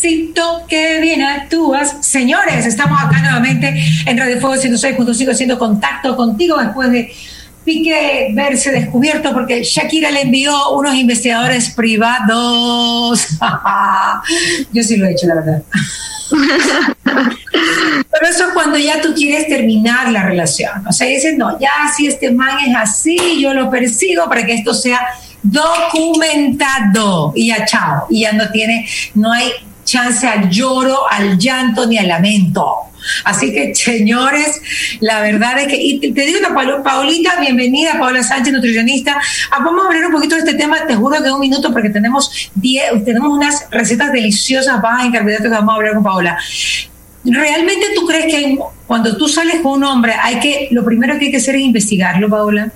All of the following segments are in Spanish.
Felicito que bien actúas. Señores, estamos acá nuevamente en Radio Fuego 106.5 haciendo contacto contigo después de Pique verse descubierto porque Shakira le envió unos investigadores privados. Yo sí lo he hecho, la verdad. Pero eso es cuando ya tú quieres terminar la relación. O sea, dices, no, ya si este man es así, yo lo persigo para que esto sea documentado. Y ya, chao. Y ya no tiene, no hay chance al lloro, al llanto ni al lamento. Así que, señores, la verdad es que, y te digo una Paulita, bienvenida, Paola Sánchez, nutricionista. Ah, vamos a hablar un poquito de este tema, te juro que un minuto, porque tenemos, tenemos unas recetas deliciosas bajas en carbohidratos que vamos a hablar con Paola. ¿Realmente tú crees que cuando tú sales con un hombre, hay que, lo primero que hay que hacer es investigarlo, Paola?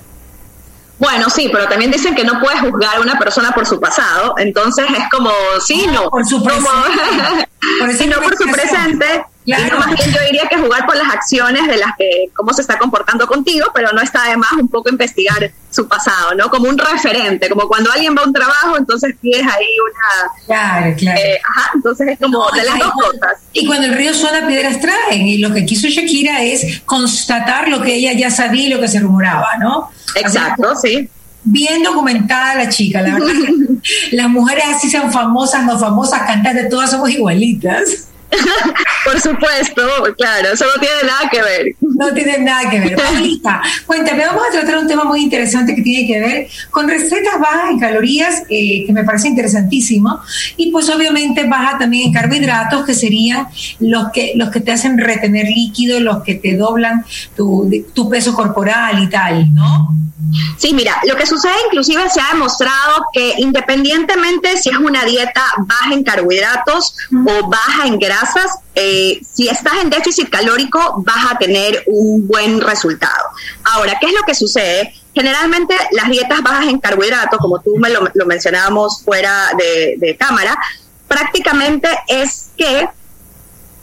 Bueno, sí, pero también dicen que no puedes juzgar a una persona por su pasado, entonces es como, sí, no. Por su presente. por, por su presente. Claro. más bien yo diría que jugar por las acciones de las que, cómo se está comportando contigo, pero no está de más un poco investigar su pasado, ¿no? Como un referente, como cuando alguien va a un trabajo, entonces tienes ahí una... Claro, claro. Eh, ajá, entonces es como de las dos cosas. Y cuando el río suena, piedras traen, y lo que quiso Shakira es constatar lo que ella ya sabía y lo que se rumoraba, ¿no? Exacto, sí. Bien documentada la chica, la verdad. las mujeres así sean famosas, no famosas, cantantes, todas somos igualitas. Por supuesto, claro, eso no tiene nada que ver. No tiene nada que ver. Paulita, cuéntame, vamos a tratar un tema muy interesante que tiene que ver con recetas bajas en calorías, eh, que me parece interesantísimo, y pues obviamente baja también en carbohidratos, que serían los que, los que te hacen retener líquido, los que te doblan tu, tu peso corporal y tal, ¿no? Sí, mira, lo que sucede inclusive se ha demostrado que independientemente si es una dieta baja en carbohidratos o baja en grasas, eh, si estás en déficit calórico vas a tener un buen resultado. Ahora, ¿qué es lo que sucede? Generalmente las dietas bajas en carbohidratos, como tú me lo, mencionábamos fuera de cámara, prácticamente es que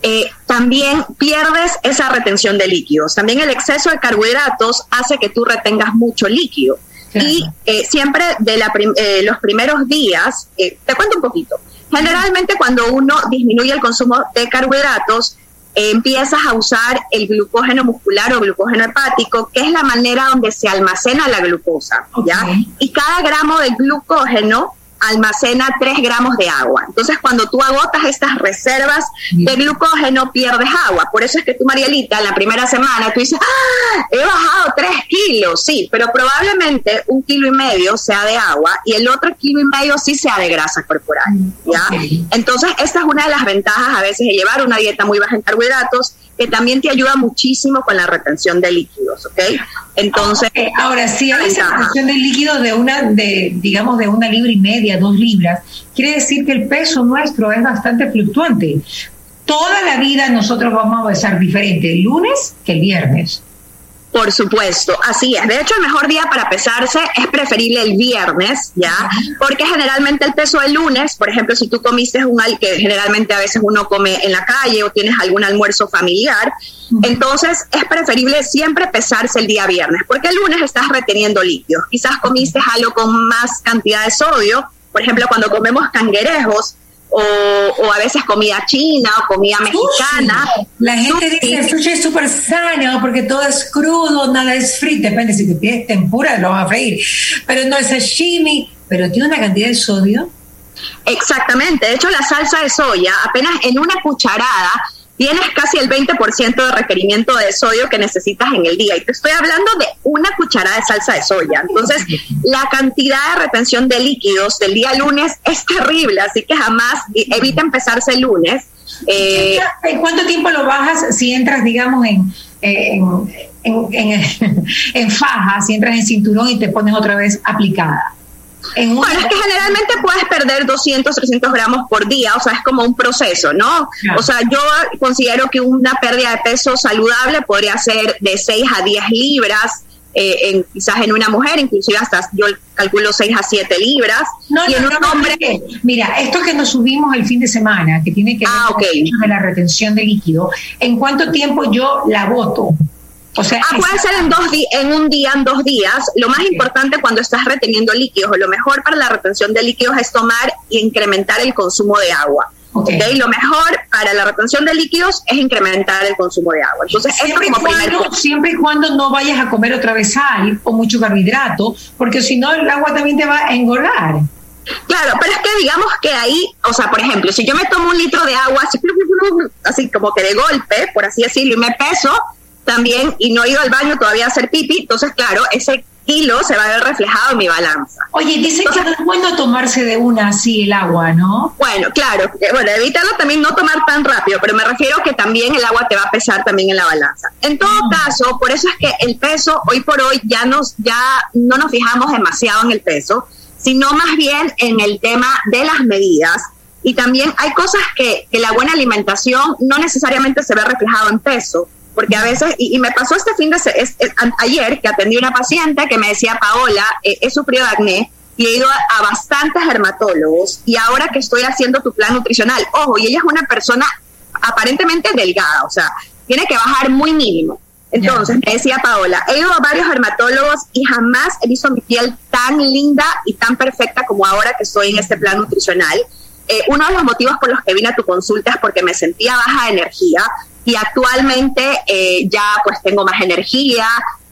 eh, también pierdes esa retención de líquidos. También el exceso de carbohidratos hace que tú retengas mucho líquido. Y eh, siempre de eh, los primeros días, te cuento un poquito. Generalmente cuando uno disminuye el consumo de carbohidratos, empiezas a usar el glucógeno muscular o glucógeno hepático, que es la manera donde se almacena la glucosa, ¿ya? Y cada gramo de glucógeno almacena 3 gramos de agua. Entonces, cuando tú agotas estas reservas de glucógeno, pierdes agua. Por eso es que tú, Marielita, en la primera semana, tú dices, ¡Ah, he bajado 3 kilos, sí, pero probablemente un kilo y medio sea de agua y el otro kilo y medio sí sea de grasa corporal. ¿ya? Entonces, esta es una de las ventajas a veces de llevar una dieta muy baja en carbohidratos que también te ayuda muchísimo con la retención de líquidos, ¿ok? Entonces, ahora sí, hay esa retención de líquidos de una, de, digamos, de una libra y media, dos libras, quiere decir que el peso nuestro es bastante fluctuante. Toda la vida nosotros vamos a estar diferente el lunes que el viernes. Por supuesto, así es. De hecho, el mejor día para pesarse es preferible el viernes, ¿ya? Porque generalmente el peso del lunes, por ejemplo, si tú comiste un al que generalmente a veces uno come en la calle o tienes algún almuerzo familiar, entonces es preferible siempre pesarse el día viernes, porque el lunes estás reteniendo líquidos. Quizás comiste algo con más cantidad de sodio, por ejemplo, cuando comemos canguerejos, o, a veces comida china o comida mexicana. La gente dice el sushi es súper sano porque todo es crudo, nada es frito. Depende si te pides tempura, lo vas a freír. Pero no es sashimi, pero tiene una cantidad de sodio. Exactamente. De hecho, la salsa de soya, apenas en una cucharada, tienes casi el 20% de requerimiento de sodio que necesitas en el día. Y te estoy hablando de una cucharada de salsa de soya. Entonces, la cantidad de retención de líquidos del día lunes es terrible, así que jamás evita empezarse el lunes. Eh, ¿En cuánto tiempo lo bajas si entras, digamos, en, en, en, en faja, si entras en cinturón y te pones otra vez aplicada? Bueno, es que generalmente puedes perder 200, 300 gramos por día, o sea, es como un proceso, ¿no? O sea, yo considero que una pérdida de peso saludable podría ser de 6 a 10 libras, eh, en, quizás en una mujer, inclusive hasta yo calculo 6 a 7 libras. No, y en un hombre. mira, esto que nos subimos el fin de semana, que tiene que ver ah, con la retención de líquido, ¿en cuánto tiempo yo la voto? O sea, ah, puede ser en, dos en un día, en dos días. Lo más importante cuando estás reteniendo líquidos, o lo mejor para la retención de líquidos es tomar e incrementar el consumo de agua. Okay. Lo mejor para la retención de líquidos es incrementar el consumo de agua. Entonces, siempre, esto como y cuando, siempre y cuando no vayas a comer otra vez sal o mucho carbohidrato, porque si no el agua también te va a engordar. Claro, pero es que digamos que ahí, o sea, por ejemplo, si yo me tomo un litro de agua así, así como que de golpe, por así decirlo, y me peso también y no he ido al baño todavía a hacer pipi, entonces claro, ese kilo se va a ver reflejado en mi balanza. Oye, dicen que no es bueno tomarse de una así el agua, ¿no? Bueno, claro, eh, bueno, evitarlo también no tomar tan rápido, pero me refiero que también el agua te va a pesar también en la balanza. En todo mm. caso, por eso es que el peso hoy por hoy ya nos ya no nos fijamos demasiado en el peso, sino más bien en el tema de las medidas. Y también hay cosas que, que la buena alimentación no necesariamente se ve reflejado en peso porque a veces, y, me pasó este fin de ayer que atendí a una paciente que me decía, Paola, eh, he sufrido acné y he ido a, bastantes dermatólogos y ahora que estoy haciendo tu plan nutricional, ojo, y ella es una persona aparentemente delgada, o sea, tiene que bajar muy mínimo. Entonces, me decía Paola, he ido a varios dermatólogos y jamás he visto mi piel tan linda y tan perfecta como ahora que estoy en este plan nutricional. Eh, uno de los motivos por los que vine a tu consulta es porque me sentía baja de energía, y actualmente eh, ya pues tengo más energía,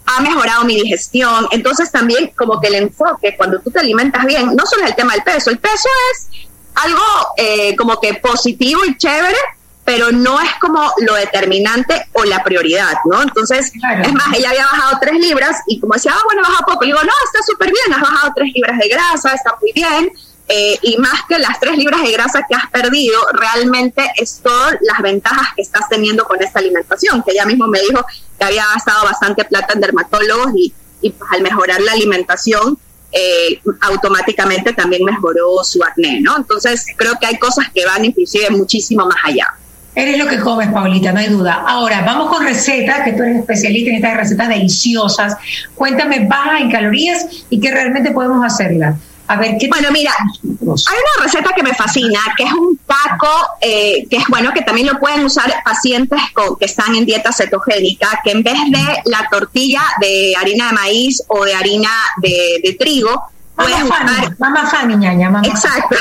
ha mejorado mi digestión, entonces también como que el enfoque cuando tú te alimentas bien, no solo es el tema del peso, el peso es algo eh, como que positivo y chévere, pero no es como lo determinante o la prioridad, ¿no? Entonces, es más, ella había bajado tres libras y como decía, ah, bueno, baja poco. Y digo, no, está súper bien, has bajado tres libras de grasa, está muy bien. Eh, y más que las tres libras de grasa que has perdido, realmente es todas las ventajas que estás teniendo con esta alimentación, que ella mismo me dijo que había gastado bastante plata en dermatólogos y, pues, al mejorar la alimentación, eh, automáticamente también mejoró su acné, ¿no? Entonces creo que hay cosas que van inclusive muchísimo más allá. Eres lo que comes, Paulita, no hay duda. Ahora, vamos con recetas, que tú eres especialista en estas recetas deliciosas. Cuéntame, baja en calorías y qué realmente podemos hacerla. A ver, ¿qué bueno, mira, hay una receta que me fascina, que es un taco, eh, que es bueno, que también lo pueden usar pacientes con, que están en dieta cetogénica, que en vez de la tortilla de harina de maíz o de harina de, trigo, puedes usar... Mamá Exacto.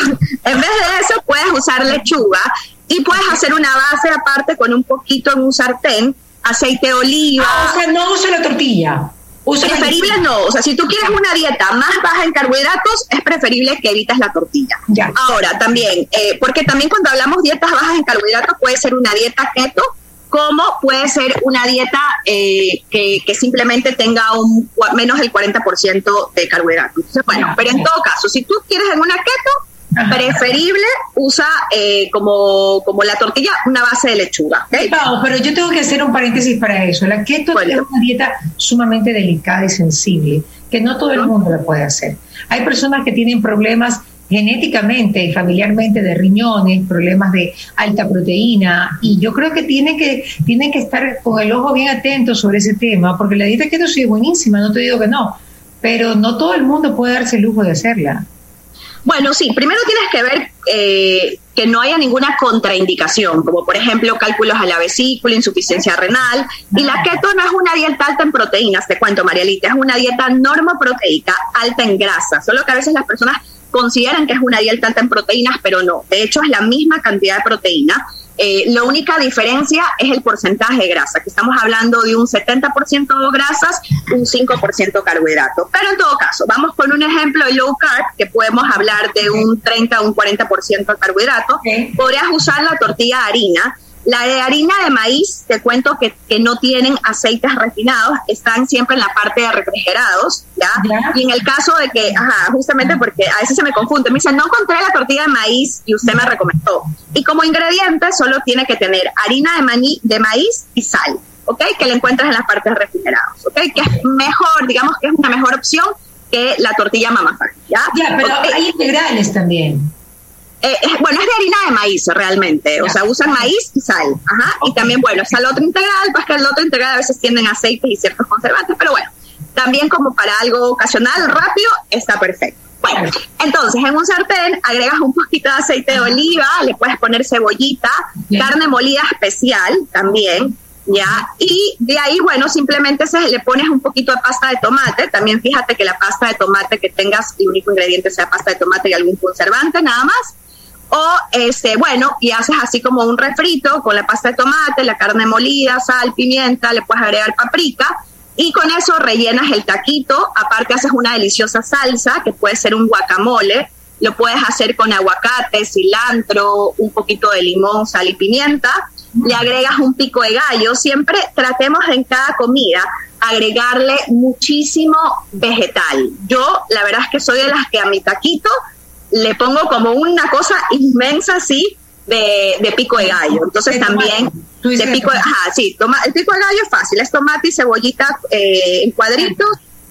En vez de eso, puedes usar lechuga y puedes hacer una base aparte con un poquito en un sartén, aceite de oliva. Ah, o sea, no usa la tortilla. Preferible no, o sea, si tú quieres una dieta más baja en carbohidratos, es preferible que evites la tortilla. Ya. Ahora, también, eh, porque también cuando hablamos dietas bajas en carbohidratos, puede ser una dieta keto, como puede ser una dieta eh, que, que, simplemente tenga un menos del 40% de carbohidratos. bueno, pero en todo caso, si tú quieres en una keto, preferible usa eh, como, como la tortilla una base de lechuga. pero yo tengo que hacer un paréntesis para eso. La keto es una dieta sumamente delicada y sensible, que no todo el mundo la puede hacer. Hay personas que tienen problemas genéticamente y familiarmente de riñones, problemas de alta proteína, y yo creo que tienen que, tienen que estar con el ojo bien atento sobre ese tema, porque la dieta keto sí es buenísima, no te digo que no, pero no todo el mundo puede darse el lujo de hacerla. Bueno, sí, primero tienes que ver eh, que no haya ninguna contraindicación, como por ejemplo cálculos a la vesícula, insuficiencia renal. Y la keto no es una dieta alta en proteínas, te cuento, Marielita, es una dieta normoproteica alta en grasa, solo que a veces las personas consideran que es una dieta alta en proteínas, pero no. De hecho, es la misma cantidad de proteína eh, la única diferencia es el porcentaje de grasa, que estamos hablando de un 70% de grasas, un 5% carbohidrato. Pero en todo caso, vamos con un ejemplo de low carb, que podemos hablar de un 30 o un 40% de carbohidrato. Podrías usar la tortilla de harina, la de harina de maíz, te cuento que, que, no tienen aceites refinados, están siempre en la parte de refrigerados, ¿ya? Y en el caso de que, ajá, justamente porque a veces se me confunde, me dicen, no encontré la tortilla de maíz y usted me recomendó. Y como ingrediente solo tiene que tener harina de, maní, de maíz y sal, ¿ok? Que la encuentras en las partes refrigerados, ¿ok? Que es mejor, digamos que es una mejor opción que la tortilla mamá, ¿ya? Ya, pero hay integrales también. Eh, bueno, es de harina de maíz realmente, o sea, usan maíz y sal, ajá, y también, bueno, otro integral, pues que el otro integral a veces tienen aceites y ciertos conservantes, pero bueno, también como para algo ocasional, rápido, está perfecto. Bueno, entonces en un sartén agregas un poquito de aceite de oliva, le puedes poner cebollita, carne molida especial también, ¿ya? Y de ahí, bueno, simplemente se, le pones un poquito de pasta de tomate. También fíjate que la pasta de tomate que tengas, el único ingrediente sea pasta de tomate y algún conservante, nada más O, este, bueno, y haces así como un refrito con la pasta de tomate, la carne molida, sal, pimienta, le puedes agregar paprika y con eso rellenas el taquito. Aparte haces una deliciosa salsa que puede ser un guacamole. Lo puedes hacer con aguacate, cilantro, un poquito de limón, sal y pimienta. Le agregas un pico de gallo. Siempre tratemos en cada comida agregarle muchísimo vegetal. Yo, la verdad es que soy de las que a mi taquito le pongo como una cosa inmensa así de, pico de gallo. Entonces también de pico de, ajá, sí, toma, el pico de gallo es fácil, es tomate y cebollita eh, en cuadritos,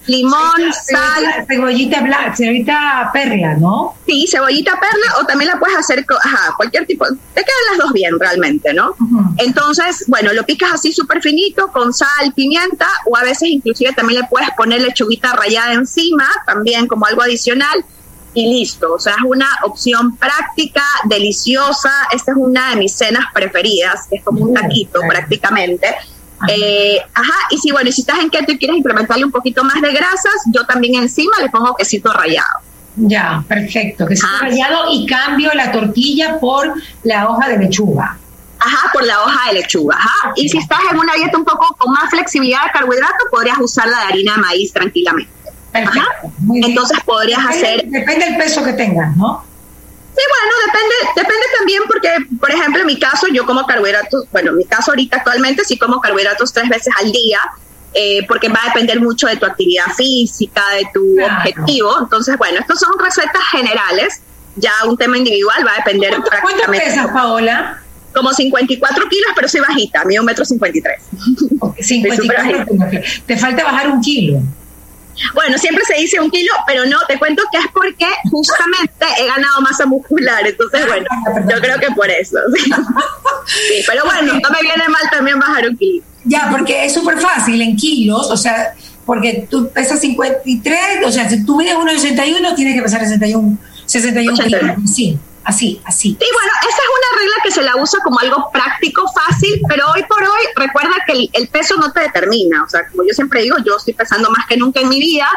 limón, sal. Cebollita blanca, cebollita perla, ¿no? Sí, cebollita perla o también la puedes hacer, ajá, cualquier tipo, te quedan las dos bien realmente, ¿no? Entonces, bueno, lo picas así súper finito con sal, pimienta o a veces inclusive también le puedes poner lechuguita rallada encima, también como algo adicional y listo. O sea, es una opción práctica, deliciosa. Esta es una de mis cenas preferidas, es como un taquito prácticamente. Eh, ajá, y si bueno, si estás en keto y quieres implementarle un poquito más de grasas, yo también encima le pongo quesito rallado. Ya, perfecto, quesito rallado y cambio la tortilla por la hoja de lechuga. Ajá, por la hoja de lechuga. Ajá. Y si estás en una dieta un poco con más flexibilidad de carbohidratos, podrías usar la de harina de maíz tranquilamente. Entonces podrías hacer... Depende del peso que tengas, ¿no? Sí, bueno, depende, depende también porque, por ejemplo, en mi caso, yo como carbohidratos, bueno, en mi caso ahorita actualmente sí como carbohidratos tres veces al día, eh, porque va a depender mucho de tu actividad física, de tu objetivo. Entonces, bueno, estos son recetas generales, ya un tema individual va a depender ¿Cuánto, prácticamente. ¿Cuánto pesas, Paola? Como 54 kilos, pero soy bajita, mido un metro 53. 54, te falta bajar un kilo. Bueno, siempre se dice un kilo, pero no, te cuento que es porque justamente he ganado masa muscular, entonces ah, bueno, yo creo que por eso. Sí, pero bueno, no me viene mal también bajar un kilo. Ya, porque es súper fácil en kilos, o sea, porque tú pesas 53, o sea, si tú mides 1,81, tienes que pesar 61, 61 kilos, sí. Así, así. Sí, bueno, esa es una regla que se la usa como algo práctico, fácil, pero hoy por hoy recuerda que el, peso no te determina. O sea, como yo siempre digo, yo estoy pesando más que nunca en mi vida,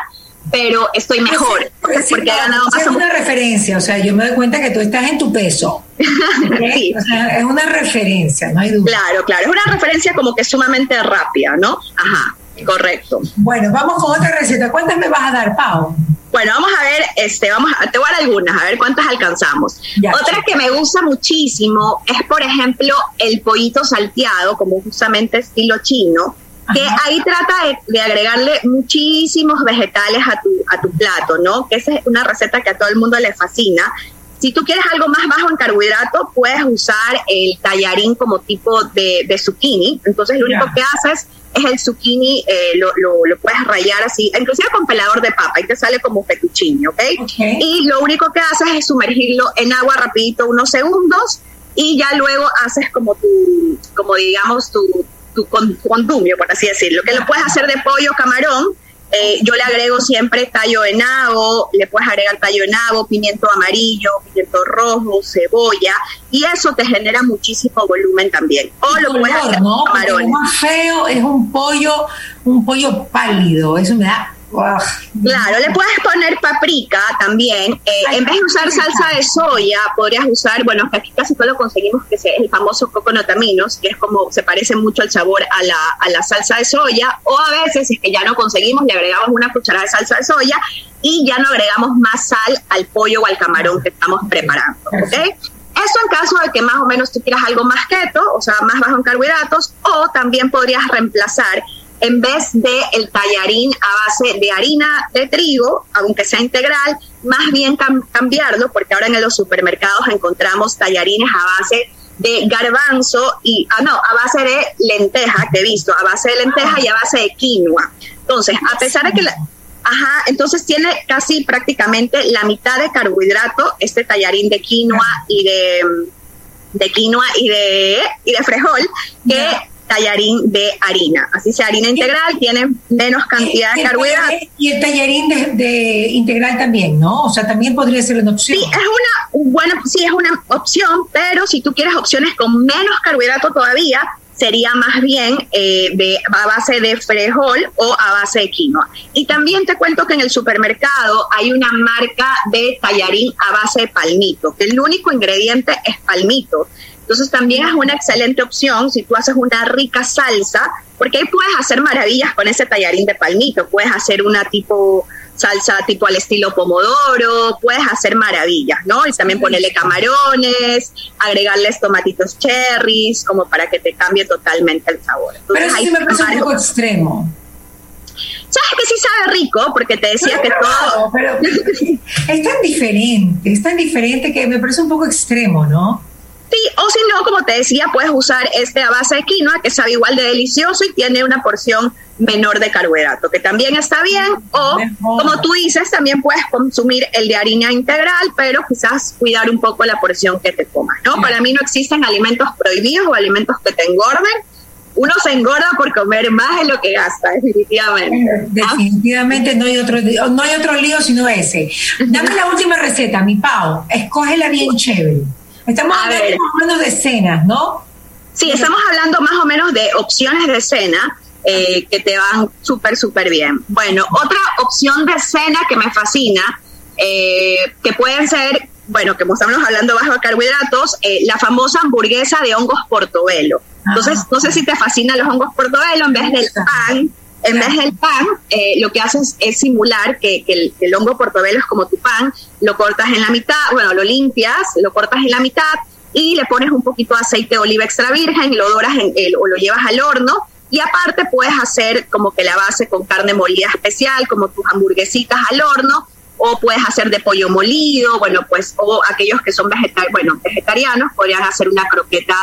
pero estoy mejor porque, he ganado más. Es una referencia, o sea, yo me doy cuenta que tú estás en tu peso. sí. O sea, es una referencia, no hay duda. Claro, claro, es una referencia como que sumamente rápida, ¿no? Ajá, correcto. Bueno, vamos con otra receta. ¿Cuántas me vas a dar, Pau? Bueno, vamos a ver, este, vamos a, te voy a dar algunas, a ver cuántas alcanzamos. Otra que me gusta muchísimo es, por ejemplo, el pollito salteado, como justamente estilo chino, que ahí trata de, agregarle muchísimos vegetales a tu, a tu plato, ¿no? Que esa es una receta que a todo el mundo le fascina. Si tú quieres algo más bajo en carbohidrato, puedes usar el tallarín como tipo de, de zucchini. Entonces, lo único que haces es el zucchini, eh, lo, lo, puedes rayar así, inclusive con pelador de papa, y te sale como fettuccine, ¿ok? Y lo único que haces es sumergirlo en agua rapidito unos segundos y ya luego haces como tu, como digamos, tu, tu condumio, por así decirlo, que lo puedes hacer de pollo camarón, eh, yo le agrego siempre tallo de nabo, le puedes agregar tallo de nabo, pimiento amarillo, pimiento rojo, cebolla, y eso te genera muchísimo volumen también. O lo puedes hacer ¿no? más feo es un pollo, un pollo pálido, eso me da Claro, le puedes poner paprika también. Eh, en vez de usar salsa de soya, podrías usar, bueno, aquí casi todo lo conseguimos, que es el famoso coconotaminos, que es como se parece mucho al sabor a la, a la salsa de soya. O a veces, si es que ya no conseguimos, le agregamos una cucharada de salsa de soya y ya no agregamos más sal al pollo o al camarón que estamos preparando. Eso en caso de que más o menos tú quieras algo más keto, o sea, más bajo en carbohidratos, o también podrías reemplazar en vez de el tallarín a base de harina de trigo, aunque sea integral, más bien cambiarlo, porque ahora en los supermercados encontramos tallarines a base de garbanzo y, ah, no, a base de lenteja, que he visto, a base de lenteja y a base de quinoa. Entonces, a pesar de que la, Ajá, entonces tiene casi prácticamente la mitad de carbohidrato, este tallarín de quinoa y de, de quinoa y de, y de frijol, que tallarín de harina. Así sea harina integral, tiene menos cantidad de carbohidratos. Y el tallarín de, integral también, ¿no? O sea, también podría ser una opción. Sí, es una buena, sí, es una opción, pero si tú quieres opciones con menos carbohidrato todavía, sería más bien eh, de, a base de frejol o a base de quinoa. Y también te cuento que en el supermercado hay una marca de tallarín a base de palmito, que el único ingrediente es palmito. Entonces también es una excelente opción si tú haces una rica salsa, porque ahí puedes hacer maravillas con ese tallarín de palmito, puedes hacer una tipo salsa tipo al estilo pomodoro, puedes hacer maravillas, ¿no? Y también ponerle camarones, agregarles tomatitos cherries, como para que te cambie totalmente el sabor. Pero eso sí me parece un poco extremo. ¿Sabes que sí sabe rico? Porque te decía que todo... Pero es tan diferente, es tan diferente que me parece un poco extremo, ¿no? Sí, o si no, como te decía, puedes usar este a base de quinoa, que sabe igual de delicioso y tiene una porción menor de carbohidrato, que también está bien. O, como tú dices, también puedes consumir el de harina integral, pero quizás cuidar un poco la porción que te comas, ¿no? Para mí no existen alimentos prohibidos o alimentos que te engorden. Uno se engorda por comer más de lo que gasta, definitivamente. Definitivamente no hay otro no hay otro lío sino ese. Dame la última receta, mi Pau. Escógela bien chévere. Estamos hablando más o menos de cenas, ¿no? Sí, estamos hablando más o menos de opciones de cena eh, que te van súper, súper bien. Bueno, otra opción de cena que me fascina, eh, que pueden ser, bueno, que estamos hablando bajo carbohidratos, eh, la famosa hamburguesa de hongos portobelo. Entonces, no sé si te fascinan los hongos portobelo en vez del pan. En vez del pan, lo que haces es simular que, el, el, hongo portobelo es como tu pan, lo cortas en la mitad, bueno, lo limpias, lo cortas en la mitad y le pones un poquito de aceite de oliva extra virgen y lo doras en el, o lo llevas al horno y aparte puedes hacer como que la base con carne molida especial, como tus hamburguesitas al horno, o puedes hacer de pollo molido, bueno, pues, o aquellos que son bueno, vegetarianos podrían hacer una croqueta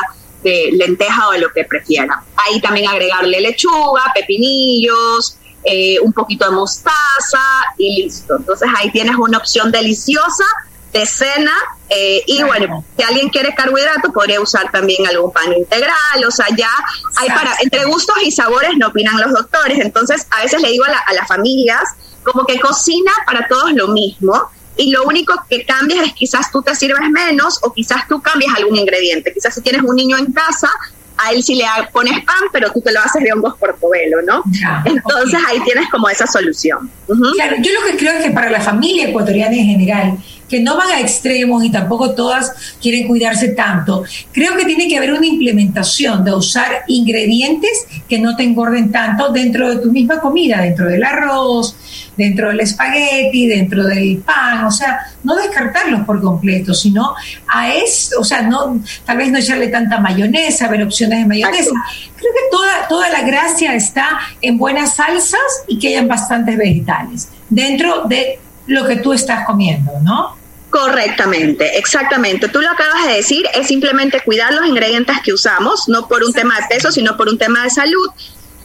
de lenteja o de lo que prefieran. Ahí también agregarle lechuga, pepinillos, eh, un poquito de mostaza y listo. Entonces ahí tienes una opción deliciosa de cena. Eh, y bueno, si alguien quiere carbohidrato, podría usar también algún pan integral. O sea, ya hay para, entre gustos y sabores no opinan los doctores. Entonces, a veces le digo a, a las familias, como que cocina para todos lo mismo. Y lo único que cambias es quizás tú te sirves menos o quizás tú cambias algún ingrediente. Quizás si tienes un niño en casa, a él sí le pones pan, pero tú te lo haces de hongos portobelo, ¿no? Entonces ahí tienes como esa solución. Claro, yo lo que creo es que para la familia ecuatoriana en general, que no van a extremos y tampoco todas quieren cuidarse tanto. Creo que tiene que haber una implementación de usar ingredientes que no te engorden tanto dentro de tu misma comida, dentro del arroz, dentro del espagueti, dentro del pan, o sea, no descartarlos por completo, sino a eso, o sea, no, tal vez no echarle tanta mayonesa, ver opciones de mayonesa. Creo que toda, toda la gracia está en buenas salsas y que hayan bastantes vegetales dentro de lo que tú estás comiendo, ¿no? Correctamente, exactamente. Tú lo acabas de decir, es simplemente cuidar los ingredientes que usamos, no por un tema de peso, sino por un tema de salud.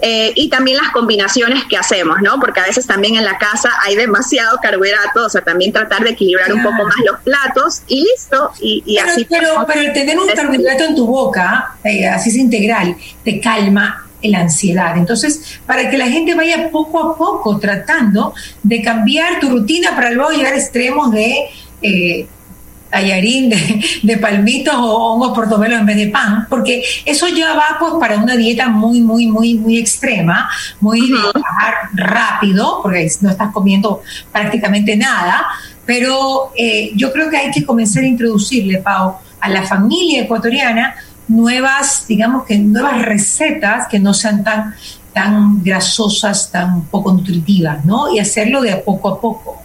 Eh, y también las combinaciones que hacemos, ¿no? Porque a veces también en la casa hay demasiado carbohidrato, o sea, también tratar de equilibrar un poco más los platos y listo, y, así. Pero, pero el tener un carbohidrato en tu boca, eh, así es integral, te calma la ansiedad. Entonces, para que la gente vaya poco a poco tratando de cambiar tu rutina para luego llegar a extremos de eh, tallarín de, palmitos o hongos portobelo en vez de pan, porque eso ya va pues para una dieta muy, muy, muy, muy extrema, muy rápido, porque no estás comiendo prácticamente nada, pero eh, yo creo que hay que comenzar a introducirle, Pau, a la familia ecuatoriana nuevas, digamos que nuevas recetas que no sean tan, tan grasosas, tan poco nutritivas, ¿no? Y hacerlo de poco a poco.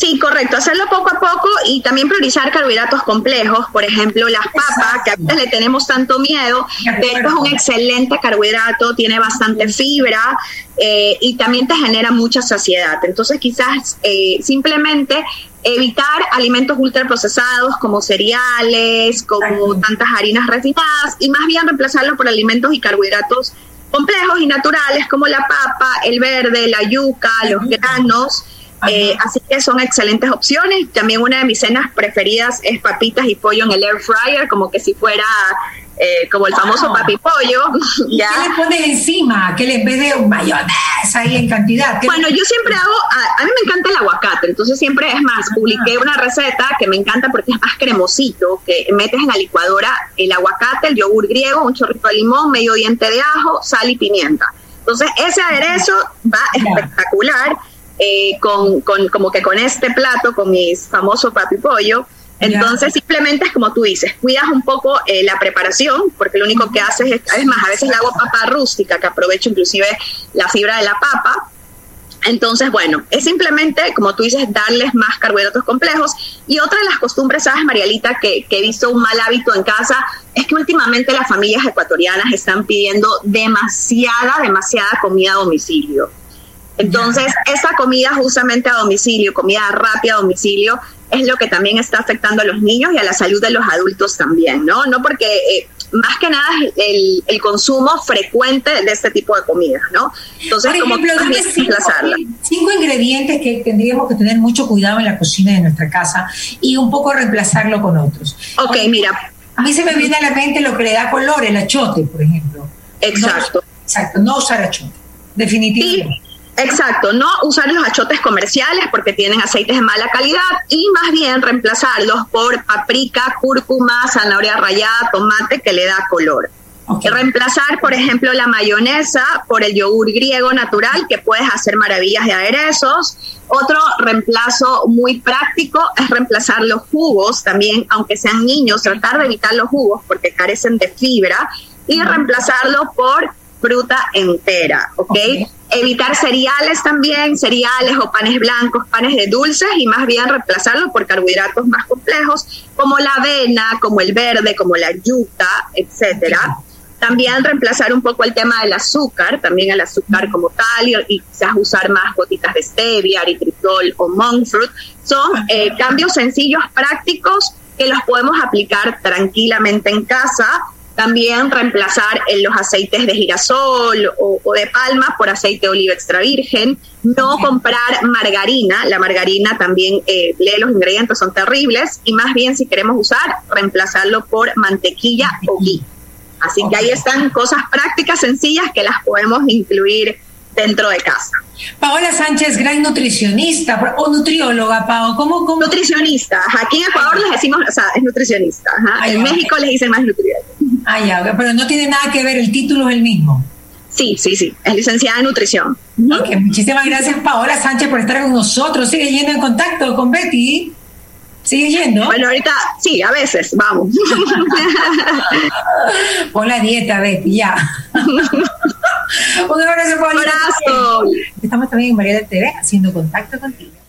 Sí, correcto, hacerlo poco a poco y también priorizar carbohidratos complejos, por ejemplo, las papas, que a veces le tenemos tanto miedo, pero es un excelente carbohidrato, tiene bastante fibra eh, y también te genera mucha saciedad. Entonces, quizás eh, simplemente evitar alimentos ultraprocesados como cereales, como tantas harinas refinadas y más bien reemplazarlo por alimentos y carbohidratos complejos y naturales como la papa, el verde, la yuca, los granos Eh, así que son excelentes opciones. También una de mis cenas preferidas es papitas y pollo en el air fryer, como que si fuera eh, como el famoso papi pollo. ¿Qué le pones encima? ¿Qué le vez de mayonesa ahí en cantidad? Bueno, yo siempre hago, a, mí me encanta el aguacate, entonces siempre es más, publiqué una receta que me encanta porque es más cremosito, que metes en la licuadora el aguacate, el yogur griego, un chorrito de limón, medio diente de ajo, sal y pimienta. Entonces ese aderezo va espectacular. Eh, con, con, como que con este plato, con mis famosos papi pollo, entonces simplemente es como tú dices, cuidas un poco eh, la preparación, porque lo único que haces es, es más, a veces le hago papa rústica, que aprovecho inclusive la fibra de la papa. Entonces, bueno, es simplemente, como tú dices, darles más carbohidratos complejos. Y otra de las costumbres, sabes, Marialita, que, que he visto un mal hábito en casa, es que últimamente las familias ecuatorianas están pidiendo demasiada, demasiada comida a domicilio. Entonces, esa comida justamente a domicilio, comida rápida a domicilio, es lo que también está afectando a los niños y a la salud de los adultos también, ¿no? No porque eh, más que nada el, el, consumo frecuente de este tipo de comidas, ¿no? Entonces, Por ejemplo, como cinco, cinco ingredientes que tendríamos que tener mucho cuidado en la cocina de nuestra casa y un poco reemplazarlo con otros. Ok, mira. A mí se me viene a la mente lo que le da color, el achote, por ejemplo. Exacto. exacto, no usar achote, definitivamente. Exacto, no usar los achotes comerciales porque tienen aceites de mala calidad y más bien reemplazarlos por paprika, cúrcuma, zanahoria rallada, tomate que le da color. Reemplazar, por ejemplo, la mayonesa por el yogur griego natural, que puedes hacer maravillas de aderezos. Otro reemplazo muy práctico es reemplazar los jugos, también, aunque sean niños, tratar de evitar los jugos porque carecen de fibra y reemplazarlos por fruta entera, ¿ok? Evitar cereales también, cereales o panes blancos, panes de dulces y más bien reemplazarlos por carbohidratos más complejos como la avena, como el verde, como la yuca, etcétera. También reemplazar un poco el tema del azúcar, también el azúcar como tal, y, quizás usar más gotitas de stevia, eritritol o monk fruit. Son eh, cambios sencillos, prácticos, que los podemos aplicar tranquilamente en casa también reemplazar en los aceites de girasol o, de palma por aceite de oliva extra virgen. No comprar margarina. La margarina también, eh, lee los ingredientes, son terribles. Y más bien, si queremos usar, reemplazarlo por mantequilla o ghee. Así que ahí están cosas prácticas, sencillas, que las podemos incluir dentro de casa. Paola Sánchez, gran nutricionista o nutrióloga, Pao, ¿cómo? cómo? Nutricionista, aquí en Ecuador les decimos, o sea, es nutricionista, en México les dicen más nutrióloga. Ah, ya, pero no tiene nada que ver, el título es el mismo. Sí, sí, sí, es licenciada en nutrición. muchísimas gracias Paola Sánchez por estar con nosotros. Sigue yendo en contacto con Betty. ¿Sigue yendo? Bueno, ahorita sí, a veces, vamos. Pon la dieta, Betty, ya. Un abrazo, abrazo. Estamos también en María del TV haciendo contacto contigo.